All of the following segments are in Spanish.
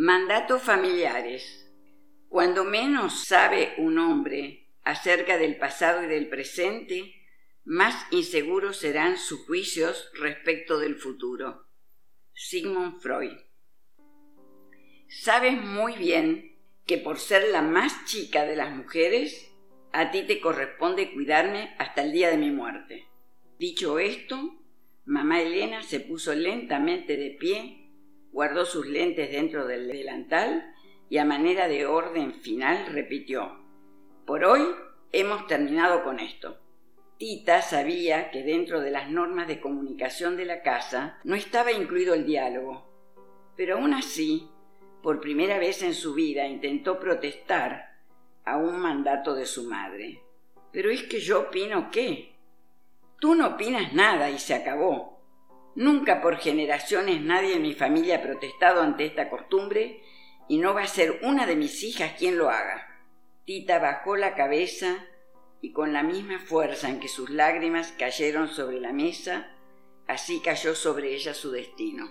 Mandatos familiares. Cuando menos sabe un hombre acerca del pasado y del presente, más inseguros serán sus juicios respecto del futuro. Sigmund Freud. Sabes muy bien que por ser la más chica de las mujeres, a ti te corresponde cuidarme hasta el día de mi muerte. Dicho esto, mamá Elena se puso lentamente de pie guardó sus lentes dentro del delantal y a manera de orden final repitió, por hoy hemos terminado con esto. Tita sabía que dentro de las normas de comunicación de la casa no estaba incluido el diálogo, pero aún así, por primera vez en su vida intentó protestar a un mandato de su madre. Pero es que yo opino qué. Tú no opinas nada y se acabó. Nunca por generaciones nadie en mi familia ha protestado ante esta costumbre y no va a ser una de mis hijas quien lo haga. Tita bajó la cabeza y con la misma fuerza en que sus lágrimas cayeron sobre la mesa, así cayó sobre ella su destino.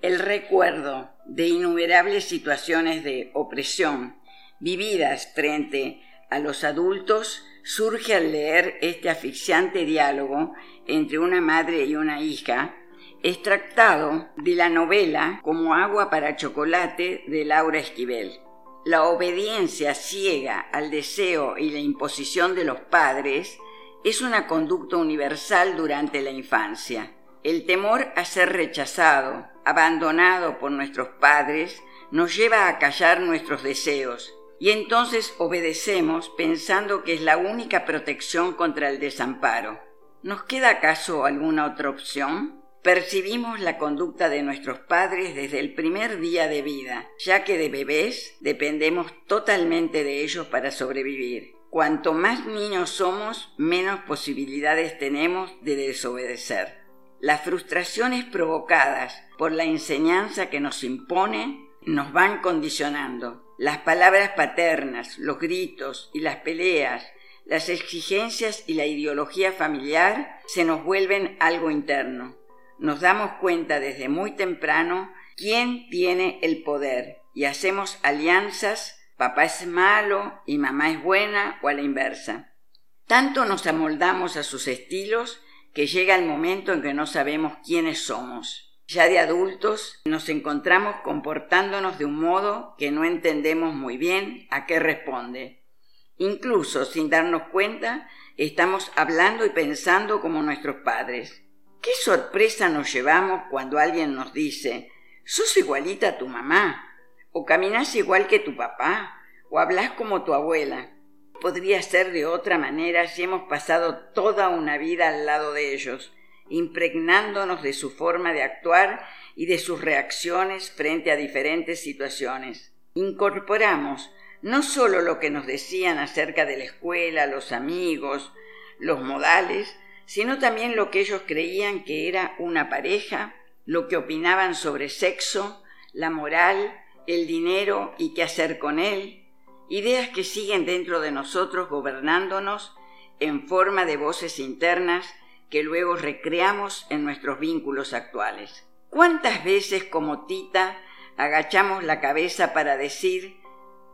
El recuerdo de innumerables situaciones de opresión vividas frente a los adultos surge al leer este asfixiante diálogo entre una madre y una hija, extractado de la novela Como agua para chocolate de Laura Esquivel. La obediencia ciega al deseo y la imposición de los padres es una conducta universal durante la infancia. El temor a ser rechazado, abandonado por nuestros padres, nos lleva a callar nuestros deseos y entonces obedecemos pensando que es la única protección contra el desamparo. ¿Nos queda acaso alguna otra opción? Percibimos la conducta de nuestros padres desde el primer día de vida, ya que de bebés dependemos totalmente de ellos para sobrevivir. Cuanto más niños somos, menos posibilidades tenemos de desobedecer. Las frustraciones provocadas por la enseñanza que nos impone nos van condicionando. Las palabras paternas, los gritos y las peleas, las exigencias y la ideología familiar se nos vuelven algo interno. Nos damos cuenta desde muy temprano quién tiene el poder y hacemos alianzas, papá es malo y mamá es buena o a la inversa. Tanto nos amoldamos a sus estilos que llega el momento en que no sabemos quiénes somos. Ya de adultos nos encontramos comportándonos de un modo que no entendemos muy bien a qué responde. Incluso sin darnos cuenta, estamos hablando y pensando como nuestros padres. ¿Qué sorpresa nos llevamos cuando alguien nos dice, sos igualita a tu mamá, o caminás igual que tu papá, o hablas como tu abuela? Podría ser de otra manera si hemos pasado toda una vida al lado de ellos, impregnándonos de su forma de actuar y de sus reacciones frente a diferentes situaciones. Incorporamos no solo lo que nos decían acerca de la escuela, los amigos, los modales, sino también lo que ellos creían que era una pareja, lo que opinaban sobre sexo, la moral, el dinero y qué hacer con él, ideas que siguen dentro de nosotros gobernándonos en forma de voces internas que luego recreamos en nuestros vínculos actuales. ¿Cuántas veces como Tita agachamos la cabeza para decir,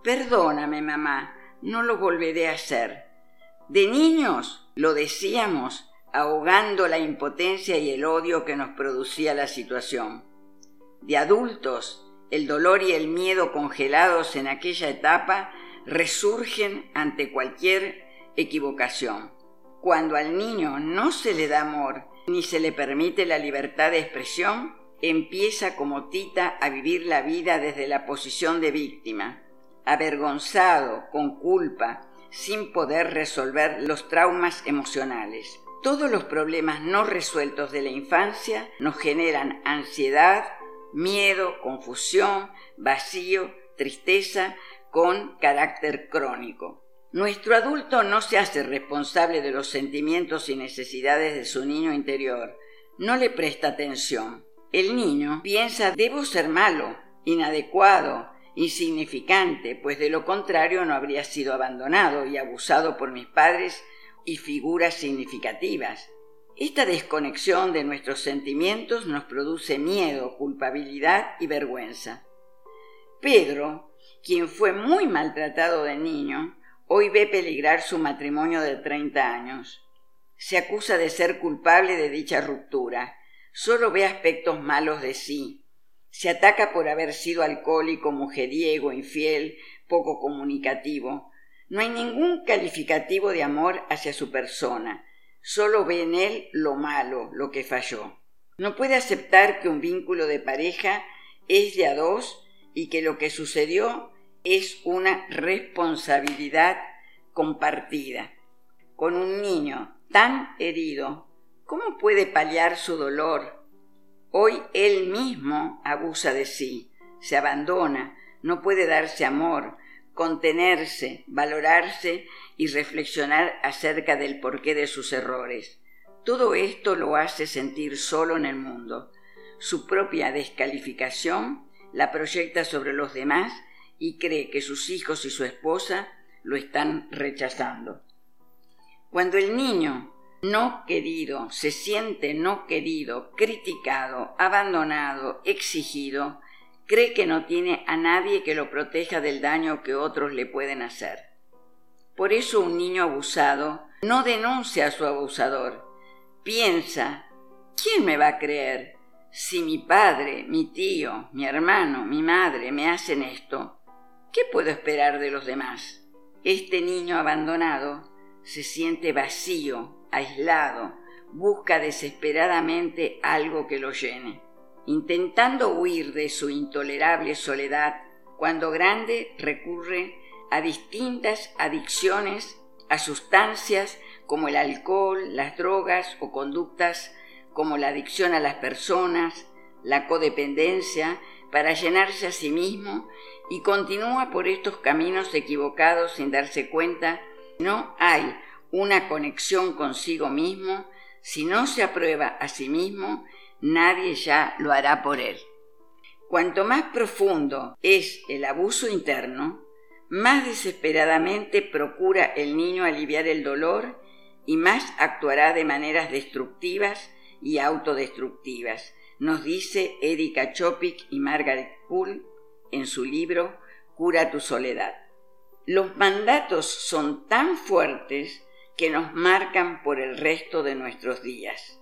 perdóname mamá, no lo volveré a hacer? De niños lo decíamos ahogando la impotencia y el odio que nos producía la situación. De adultos, el dolor y el miedo congelados en aquella etapa resurgen ante cualquier equivocación. Cuando al niño no se le da amor ni se le permite la libertad de expresión, empieza como Tita a vivir la vida desde la posición de víctima, avergonzado, con culpa, sin poder resolver los traumas emocionales. Todos los problemas no resueltos de la infancia nos generan ansiedad, miedo, confusión, vacío, tristeza con carácter crónico. Nuestro adulto no se hace responsable de los sentimientos y necesidades de su niño interior, no le presta atención. El niño piensa debo ser malo, inadecuado, insignificante, pues de lo contrario no habría sido abandonado y abusado por mis padres y figuras significativas. Esta desconexión de nuestros sentimientos nos produce miedo, culpabilidad y vergüenza. Pedro, quien fue muy maltratado de niño, hoy ve peligrar su matrimonio de 30 años. Se acusa de ser culpable de dicha ruptura. Solo ve aspectos malos de sí. Se ataca por haber sido alcohólico, mujeriego, infiel, poco comunicativo. No hay ningún calificativo de amor hacia su persona. Solo ve en él lo malo, lo que falló. No puede aceptar que un vínculo de pareja es de a dos y que lo que sucedió es una responsabilidad compartida. Con un niño tan herido, ¿cómo puede paliar su dolor? Hoy él mismo abusa de sí, se abandona, no puede darse amor, contenerse, valorarse y reflexionar acerca del porqué de sus errores. Todo esto lo hace sentir solo en el mundo. Su propia descalificación la proyecta sobre los demás y cree que sus hijos y su esposa lo están rechazando. Cuando el niño no querido se siente no querido, criticado, abandonado, exigido, cree que no tiene a nadie que lo proteja del daño que otros le pueden hacer. Por eso un niño abusado no denuncia a su abusador. Piensa, ¿quién me va a creer? Si mi padre, mi tío, mi hermano, mi madre me hacen esto, ¿qué puedo esperar de los demás? Este niño abandonado se siente vacío, aislado, busca desesperadamente algo que lo llene intentando huir de su intolerable soledad, cuando grande recurre a distintas adicciones, a sustancias como el alcohol, las drogas o conductas como la adicción a las personas, la codependencia, para llenarse a sí mismo y continúa por estos caminos equivocados sin darse cuenta. No hay una conexión consigo mismo si no se aprueba a sí mismo nadie ya lo hará por él. Cuanto más profundo es el abuso interno, más desesperadamente procura el niño aliviar el dolor y más actuará de maneras destructivas y autodestructivas, nos dice Erika Chopik y Margaret Poole en su libro Cura tu soledad. Los mandatos son tan fuertes que nos marcan por el resto de nuestros días.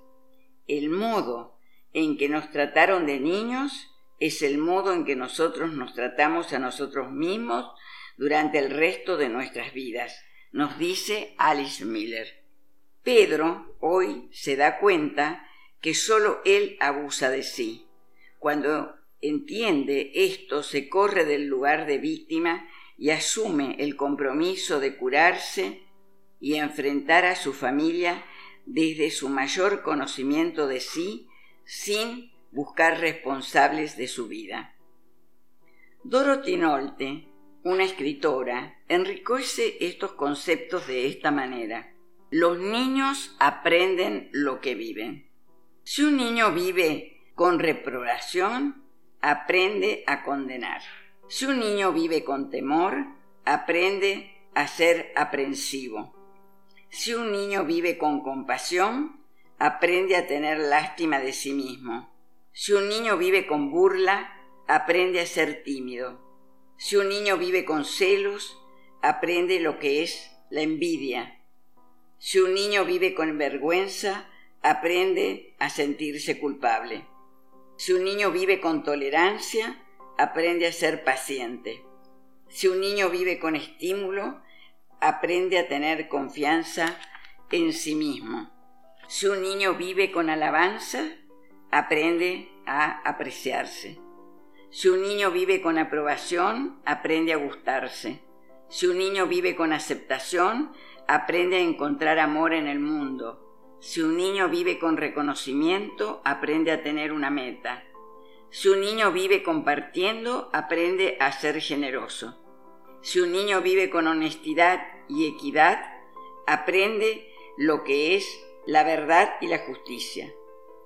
El modo en que nos trataron de niños es el modo en que nosotros nos tratamos a nosotros mismos durante el resto de nuestras vidas, nos dice Alice Miller. Pedro hoy se da cuenta que solo él abusa de sí. Cuando entiende esto, se corre del lugar de víctima y asume el compromiso de curarse y enfrentar a su familia desde su mayor conocimiento de sí sin buscar responsables de su vida. Dorothy Nolte, una escritora, enriquece estos conceptos de esta manera. Los niños aprenden lo que viven. Si un niño vive con reprobación, aprende a condenar. Si un niño vive con temor, aprende a ser aprensivo. Si un niño vive con compasión, aprende a tener lástima de sí mismo. Si un niño vive con burla, aprende a ser tímido. Si un niño vive con celos, aprende lo que es la envidia. Si un niño vive con vergüenza, aprende a sentirse culpable. Si un niño vive con tolerancia, aprende a ser paciente. Si un niño vive con estímulo, aprende a tener confianza en sí mismo. Si un niño vive con alabanza, aprende a apreciarse. Si un niño vive con aprobación, aprende a gustarse. Si un niño vive con aceptación, aprende a encontrar amor en el mundo. Si un niño vive con reconocimiento, aprende a tener una meta. Si un niño vive compartiendo, aprende a ser generoso. Si un niño vive con honestidad y equidad, aprende lo que es la verdad y la justicia.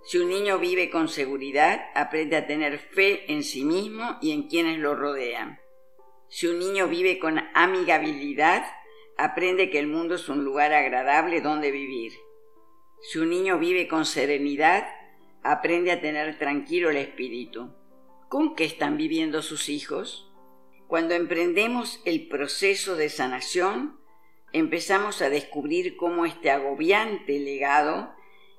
Si un niño vive con seguridad, aprende a tener fe en sí mismo y en quienes lo rodean. Si un niño vive con amigabilidad, aprende que el mundo es un lugar agradable donde vivir. Si un niño vive con serenidad, aprende a tener tranquilo el espíritu. ¿Con qué están viviendo sus hijos? Cuando emprendemos el proceso de sanación, empezamos a descubrir cómo este agobiante legado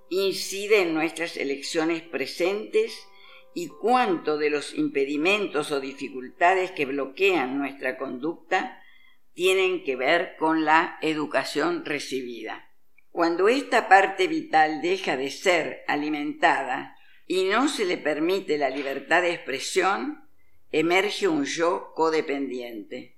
incide en nuestras elecciones presentes y cuánto de los impedimentos o dificultades que bloquean nuestra conducta tienen que ver con la educación recibida. Cuando esta parte vital deja de ser alimentada y no se le permite la libertad de expresión, emerge un yo codependiente.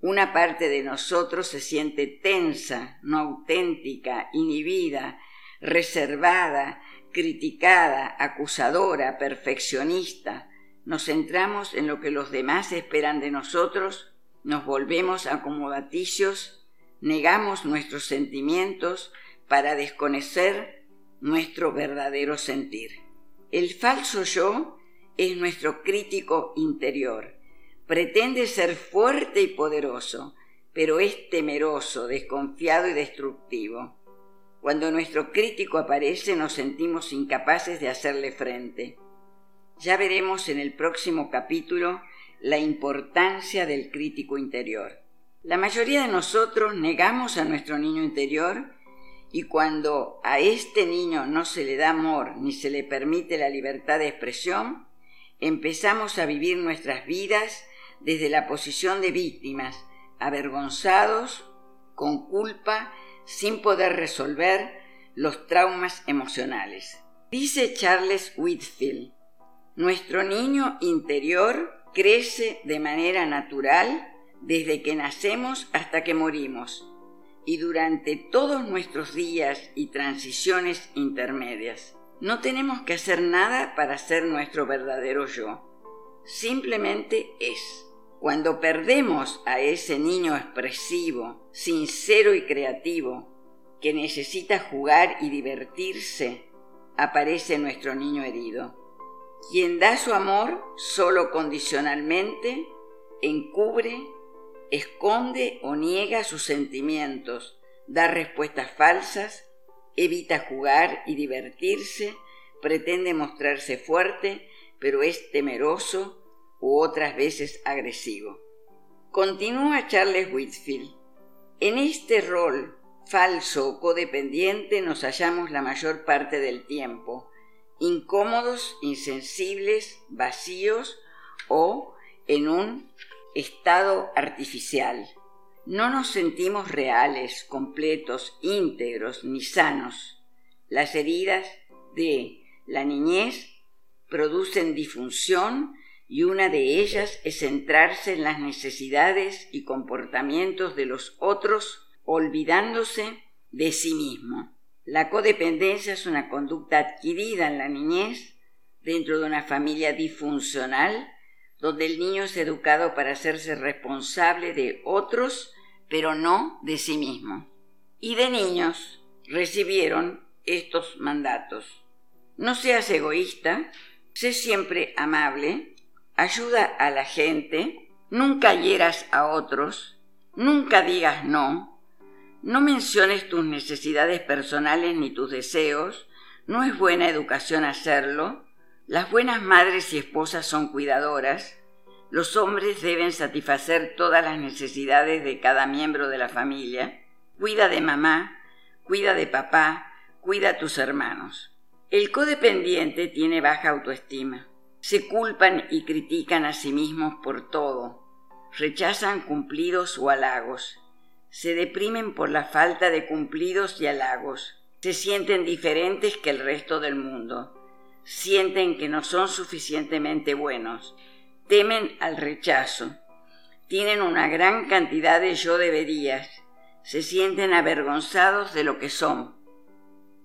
Una parte de nosotros se siente tensa, no auténtica, inhibida, reservada, criticada, acusadora, perfeccionista. Nos centramos en lo que los demás esperan de nosotros, nos volvemos acomodaticios, negamos nuestros sentimientos para desconocer nuestro verdadero sentir. El falso yo es nuestro crítico interior. Pretende ser fuerte y poderoso, pero es temeroso, desconfiado y destructivo. Cuando nuestro crítico aparece nos sentimos incapaces de hacerle frente. Ya veremos en el próximo capítulo la importancia del crítico interior. La mayoría de nosotros negamos a nuestro niño interior y cuando a este niño no se le da amor ni se le permite la libertad de expresión, empezamos a vivir nuestras vidas desde la posición de víctimas, avergonzados, con culpa, sin poder resolver los traumas emocionales. Dice Charles Whitfield, nuestro niño interior crece de manera natural desde que nacemos hasta que morimos y durante todos nuestros días y transiciones intermedias. No tenemos que hacer nada para ser nuestro verdadero yo. Simplemente es. Cuando perdemos a ese niño expresivo, sincero y creativo, que necesita jugar y divertirse, aparece nuestro niño herido. Quien da su amor solo condicionalmente, encubre, esconde o niega sus sentimientos, da respuestas falsas evita jugar y divertirse, pretende mostrarse fuerte, pero es temeroso u otras veces agresivo. Continúa Charles Whitfield. En este rol falso o codependiente nos hallamos la mayor parte del tiempo, incómodos, insensibles, vacíos o en un estado artificial. No nos sentimos reales, completos, íntegros ni sanos. Las heridas de la niñez producen disfunción y una de ellas es centrarse en las necesidades y comportamientos de los otros olvidándose de sí mismo. La codependencia es una conducta adquirida en la niñez dentro de una familia disfuncional donde el niño es educado para hacerse responsable de otros, pero no de sí mismo. Y de niños recibieron estos mandatos. No seas egoísta, sé siempre amable, ayuda a la gente, nunca hieras a otros, nunca digas no, no menciones tus necesidades personales ni tus deseos, no es buena educación hacerlo, las buenas madres y esposas son cuidadoras. Los hombres deben satisfacer todas las necesidades de cada miembro de la familia. Cuida de mamá, cuida de papá, cuida a tus hermanos. El codependiente tiene baja autoestima. Se culpan y critican a sí mismos por todo. Rechazan cumplidos o halagos. Se deprimen por la falta de cumplidos y halagos. Se sienten diferentes que el resto del mundo sienten que no son suficientemente buenos, temen al rechazo, tienen una gran cantidad de yo deberías, se sienten avergonzados de lo que son.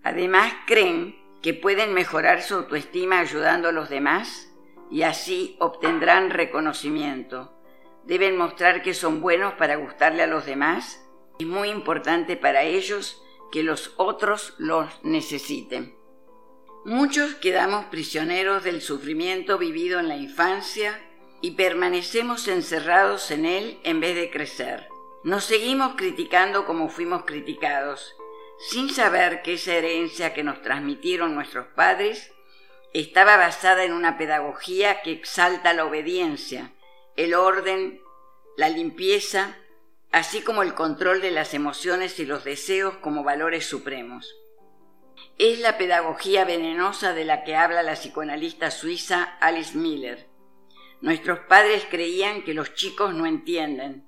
Además creen que pueden mejorar su autoestima ayudando a los demás y así obtendrán reconocimiento. Deben mostrar que son buenos para gustarle a los demás. Es muy importante para ellos que los otros los necesiten. Muchos quedamos prisioneros del sufrimiento vivido en la infancia y permanecemos encerrados en él en vez de crecer. Nos seguimos criticando como fuimos criticados, sin saber que esa herencia que nos transmitieron nuestros padres estaba basada en una pedagogía que exalta la obediencia, el orden la limpieza, así como el control de las emociones y los deseos como valores supremos. Es la pedagogía venenosa de la que habla la psicoanalista suiza Alice Miller. Nuestros padres creían que los chicos no entienden,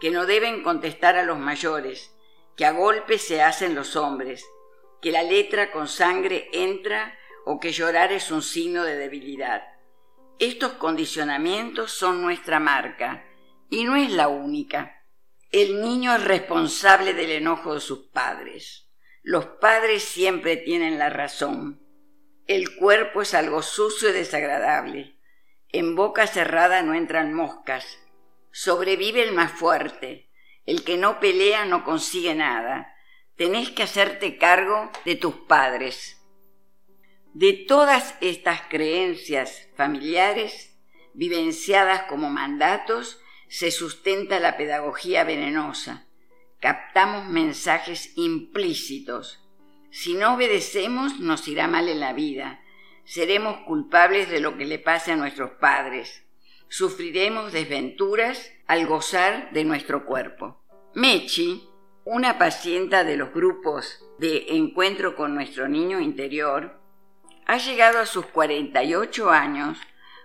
que no deben contestar a los mayores, que a golpes se hacen los hombres, que la letra con sangre entra o que llorar es un signo de debilidad. Estos condicionamientos son nuestra marca y no es la única. El niño es responsable del enojo de sus padres. Los padres siempre tienen la razón. El cuerpo es algo sucio y desagradable. En boca cerrada no entran moscas. Sobrevive el más fuerte. El que no pelea no consigue nada. Tenés que hacerte cargo de tus padres. De todas estas creencias familiares, vivenciadas como mandatos, se sustenta la pedagogía venenosa. Captamos mensajes implícitos. Si no obedecemos, nos irá mal en la vida. Seremos culpables de lo que le pase a nuestros padres. Sufriremos desventuras al gozar de nuestro cuerpo. Mechi, una pacienta de los grupos de encuentro con nuestro niño interior, ha llegado a sus 48 años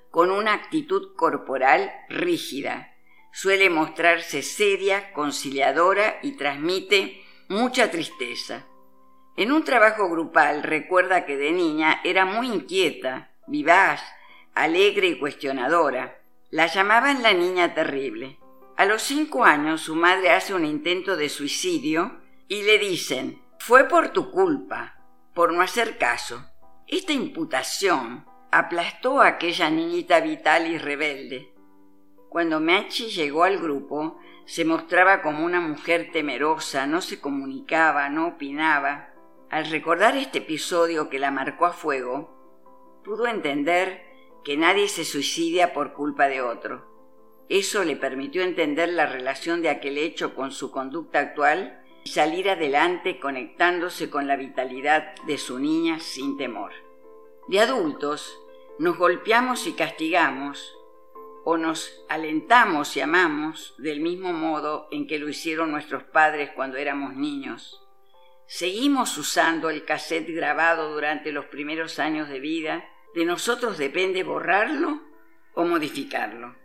con una actitud corporal rígida. Suele mostrarse seria, conciliadora y transmite mucha tristeza. En un trabajo grupal recuerda que de niña era muy inquieta, vivaz, alegre y cuestionadora. La llamaban la niña terrible. A los cinco años su madre hace un intento de suicidio y le dicen, fue por tu culpa, por no hacer caso. Esta imputación aplastó a aquella niñita vital y rebelde. Cuando Mechi llegó al grupo, se mostraba como una mujer temerosa, no se comunicaba, no opinaba. Al recordar este episodio que la marcó a fuego, pudo entender que nadie se suicidia por culpa de otro. Eso le permitió entender la relación de aquel hecho con su conducta actual y salir adelante conectándose con la vitalidad de su niña sin temor. De adultos, nos golpeamos y castigamos, o nos alentamos y amamos del mismo modo en que lo hicieron nuestros padres cuando éramos niños. Seguimos usando el cassette grabado durante los primeros años de vida, de nosotros depende borrarlo o modificarlo.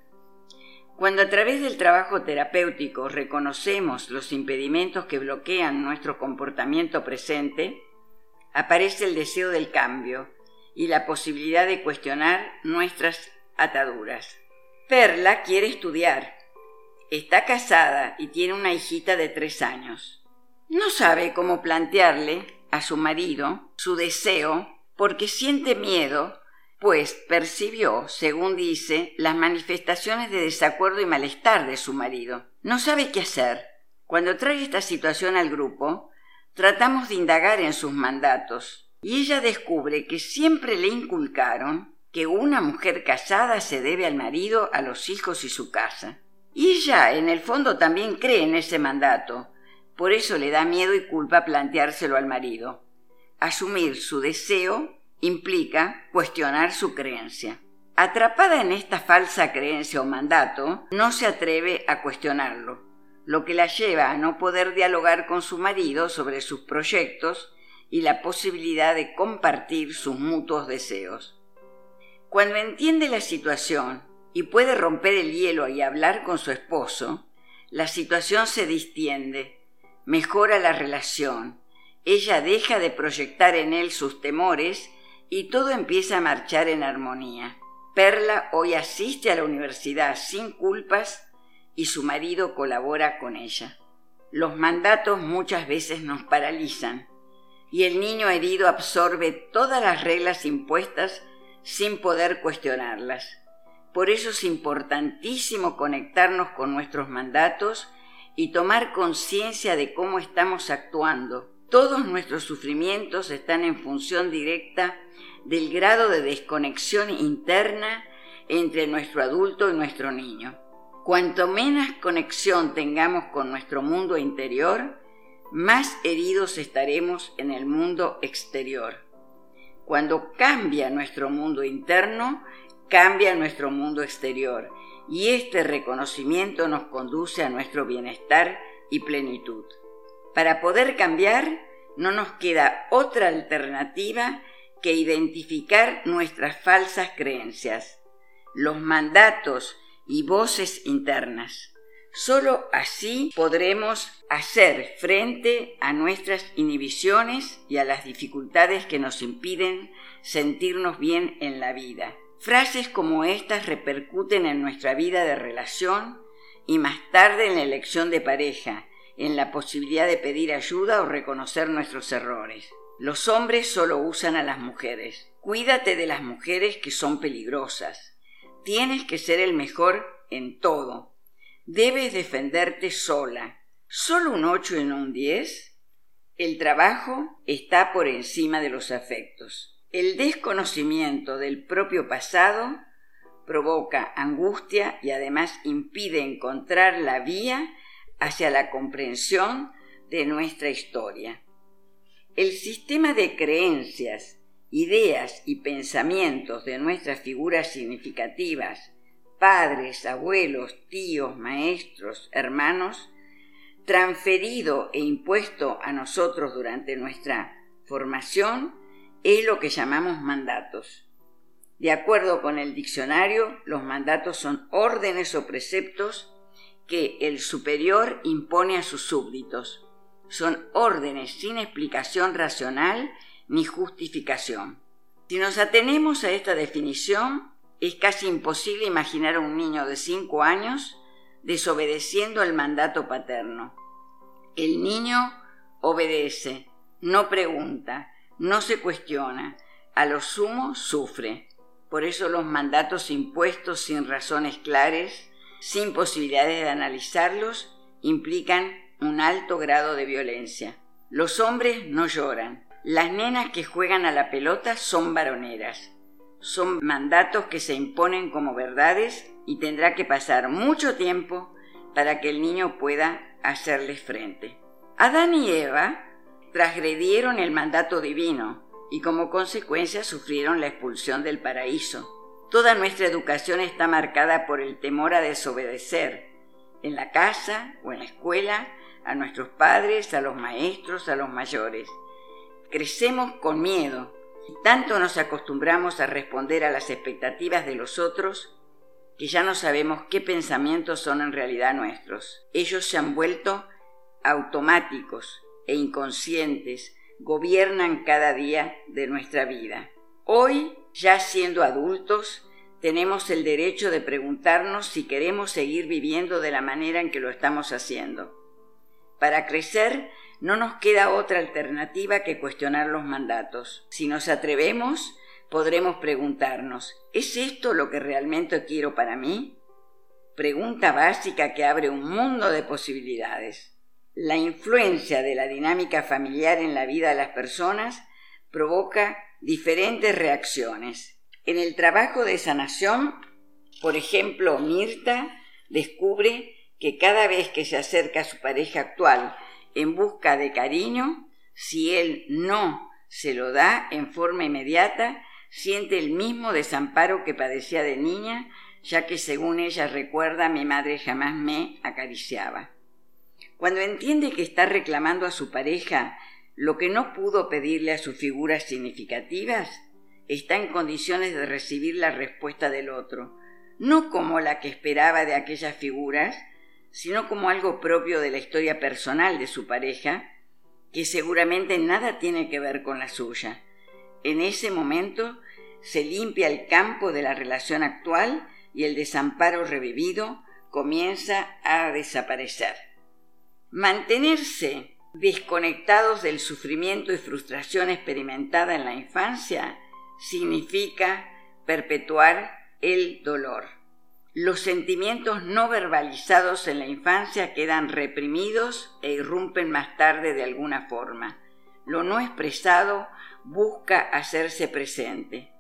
Cuando a través del trabajo terapéutico reconocemos los impedimentos que bloquean nuestro comportamiento presente, aparece el deseo del cambio y la posibilidad de cuestionar nuestras ataduras. Perla quiere estudiar. Está casada y tiene una hijita de tres años. No sabe cómo plantearle a su marido su deseo porque siente miedo pues percibió, según dice, las manifestaciones de desacuerdo y malestar de su marido. No sabe qué hacer. Cuando trae esta situación al grupo, tratamos de indagar en sus mandatos, y ella descubre que siempre le inculcaron que una mujer casada se debe al marido, a los hijos y su casa. Y ella, en el fondo, también cree en ese mandato, por eso le da miedo y culpa planteárselo al marido. Asumir su deseo implica cuestionar su creencia. Atrapada en esta falsa creencia o mandato, no se atreve a cuestionarlo, lo que la lleva a no poder dialogar con su marido sobre sus proyectos y la posibilidad de compartir sus mutuos deseos. Cuando entiende la situación y puede romper el hielo y hablar con su esposo, la situación se distiende, mejora la relación, ella deja de proyectar en él sus temores y todo empieza a marchar en armonía. Perla hoy asiste a la universidad sin culpas y su marido colabora con ella. Los mandatos muchas veces nos paralizan y el niño herido absorbe todas las reglas impuestas sin poder cuestionarlas. Por eso es importantísimo conectarnos con nuestros mandatos y tomar conciencia de cómo estamos actuando. Todos nuestros sufrimientos están en función directa del grado de desconexión interna entre nuestro adulto y nuestro niño. Cuanto menos conexión tengamos con nuestro mundo interior, más heridos estaremos en el mundo exterior. Cuando cambia nuestro mundo interno, cambia nuestro mundo exterior y este reconocimiento nos conduce a nuestro bienestar y plenitud. Para poder cambiar, no nos queda otra alternativa que identificar nuestras falsas creencias, los mandatos y voces internas. Solo así podremos hacer frente a nuestras inhibiciones y a las dificultades que nos impiden sentirnos bien en la vida. Frases como estas repercuten en nuestra vida de relación y más tarde en la elección de pareja, en la posibilidad de pedir ayuda o reconocer nuestros errores. Los hombres solo usan a las mujeres. Cuídate de las mujeres que son peligrosas. Tienes que ser el mejor en todo. Debes defenderte sola. ¿Solo un 8 en un 10? El trabajo está por encima de los afectos. El desconocimiento del propio pasado provoca angustia y además impide encontrar la vía hacia la comprensión de nuestra historia. El sistema de creencias, ideas y pensamientos de nuestras figuras significativas, padres, abuelos, tíos, maestros, hermanos, transferido e impuesto a nosotros durante nuestra formación, es lo que llamamos mandatos. De acuerdo con el diccionario, los mandatos son órdenes o preceptos que el superior impone a sus súbditos. Son órdenes sin explicación racional ni justificación. Si nos atenemos a esta definición, es casi imposible imaginar a un niño de cinco años desobedeciendo el mandato paterno. El niño obedece, no pregunta, no se cuestiona, a lo sumo sufre. Por eso los mandatos impuestos sin razones claras, sin posibilidades de analizarlos, implican un alto grado de violencia. Los hombres no lloran. Las nenas que juegan a la pelota son varoneras. Son mandatos que se imponen como verdades y tendrá que pasar mucho tiempo para que el niño pueda hacerles frente. Adán y Eva transgredieron el mandato divino y como consecuencia sufrieron la expulsión del paraíso. Toda nuestra educación está marcada por el temor a desobedecer, en la casa o en la escuela, a nuestros padres, a los maestros, a los mayores. Crecemos con miedo tanto nos acostumbramos a responder a las expectativas de los otros que ya no sabemos qué pensamientos son en realidad nuestros. Ellos se han vuelto automáticos e inconscientes gobiernan cada día de nuestra vida. Hoy, ya siendo adultos, tenemos el derecho de preguntarnos si queremos seguir viviendo de la manera en que lo estamos haciendo. Para crecer no nos queda otra alternativa que cuestionar los mandatos. Si nos atrevemos, podremos preguntarnos, ¿es esto lo que realmente quiero para mí? Pregunta básica que abre un mundo de posibilidades. La influencia de la dinámica familiar en la vida de las personas provoca diferentes reacciones. En el trabajo de sanación, por ejemplo, Mirta descubre que cada vez que se acerca a su pareja actual en busca de cariño, si él no se lo da en forma inmediata, siente el mismo desamparo que padecía de niña, ya que según ella recuerda mi madre jamás me acariciaba. Cuando entiende que está reclamando a su pareja lo que no pudo pedirle a sus figuras significativas, está en condiciones de recibir la respuesta del otro, no como la que esperaba de aquellas figuras, sino como algo propio de la historia personal de su pareja, que seguramente nada tiene que ver con la suya. En ese momento se limpia el campo de la relación actual y el desamparo revivido comienza a desaparecer. Mantenerse desconectados del sufrimiento y frustración experimentada en la infancia significa perpetuar el dolor. Los sentimientos no verbalizados en la infancia quedan reprimidos e irrumpen más tarde de alguna forma. Lo no expresado busca hacerse presente.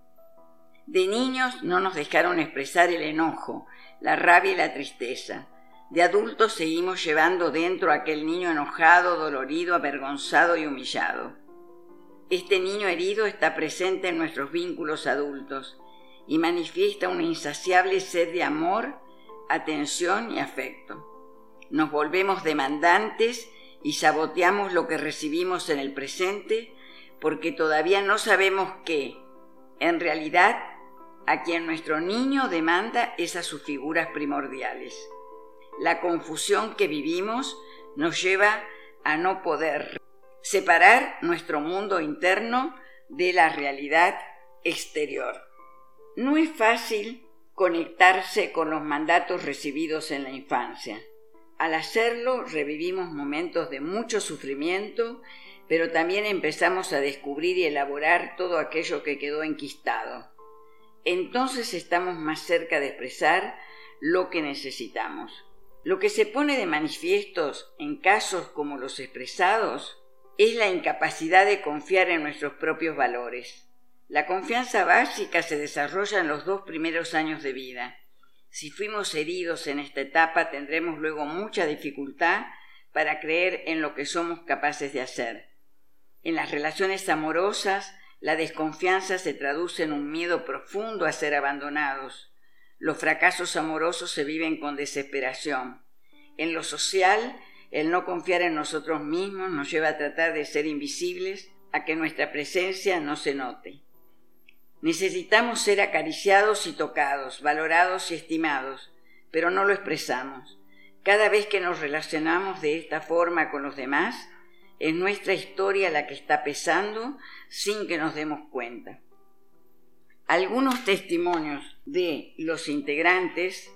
De niños no nos dejaron expresar el enojo, la rabia y la tristeza. De adultos seguimos llevando dentro a aquel niño enojado, dolorido, avergonzado y humillado. Este niño herido está presente en nuestros vínculos adultos y manifiesta una insaciable sed de amor, atención y afecto. Nos volvemos demandantes y saboteamos lo que recibimos en el presente porque todavía no sabemos que, en realidad, a quien nuestro niño demanda es a sus figuras primordiales. La confusión que vivimos nos lleva a no poder separar nuestro mundo interno de la realidad exterior. No es fácil conectarse con los mandatos recibidos en la infancia. Al hacerlo revivimos momentos de mucho sufrimiento, pero también empezamos a descubrir y elaborar todo aquello que quedó enquistado. Entonces estamos más cerca de expresar lo que necesitamos. Lo que se pone de manifiestos en casos como los expresados es la incapacidad de confiar en nuestros propios valores. La confianza básica se desarrolla en los dos primeros años de vida. Si fuimos heridos en esta etapa tendremos luego mucha dificultad para creer en lo que somos capaces de hacer. En las relaciones amorosas, la desconfianza se traduce en un miedo profundo a ser abandonados. Los fracasos amorosos se viven con desesperación. En lo social, el no confiar en nosotros mismos nos lleva a tratar de ser invisibles, a que nuestra presencia no se note. Necesitamos ser acariciados y tocados, valorados y estimados, pero no lo expresamos. Cada vez que nos relacionamos de esta forma con los demás, es nuestra historia la que está pesando sin que nos demos cuenta. Algunos testimonios de los integrantes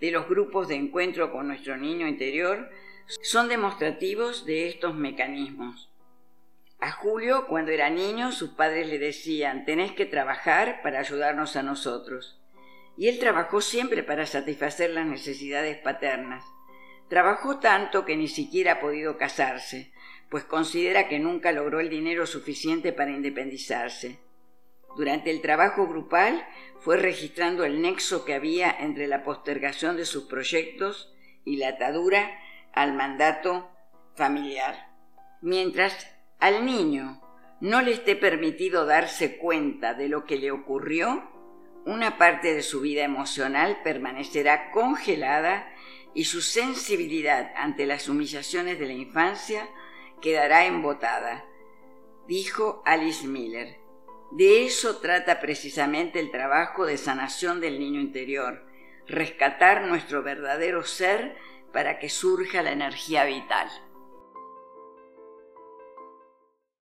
de los grupos de encuentro con nuestro niño interior son demostrativos de estos mecanismos. A Julio, cuando era niño, sus padres le decían, tenés que trabajar para ayudarnos a nosotros. Y él trabajó siempre para satisfacer las necesidades paternas. Trabajó tanto que ni siquiera ha podido casarse, pues considera que nunca logró el dinero suficiente para independizarse. Durante el trabajo grupal fue registrando el nexo que había entre la postergación de sus proyectos y la atadura al mandato familiar. Mientras al niño no le esté permitido darse cuenta de lo que le ocurrió, una parte de su vida emocional permanecerá congelada y su sensibilidad ante las humillaciones de la infancia quedará embotada, dijo Alice Miller. De eso trata precisamente el trabajo de sanación del niño interior, rescatar nuestro verdadero ser para que surja la energía vital.